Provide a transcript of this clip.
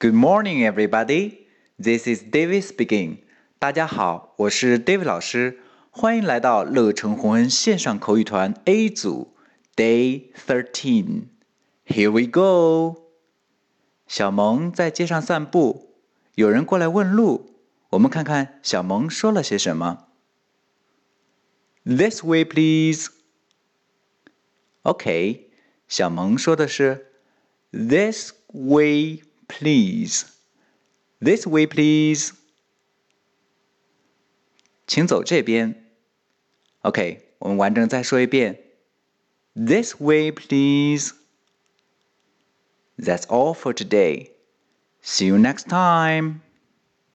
Good morning, everybody. This is David speaking. 大家好，我是 David 老师，欢迎来到乐成红恩线上口语团 A 组 Day Thirteen. Here we go. 小萌在街上散步，有人过来问路，我们看看小萌说了些什么。This way, please. OK，小萌说的是 This way, please. This way, please. 请走这边。OK，我们完整再说一遍。This way, please. That's all for today. See you next time.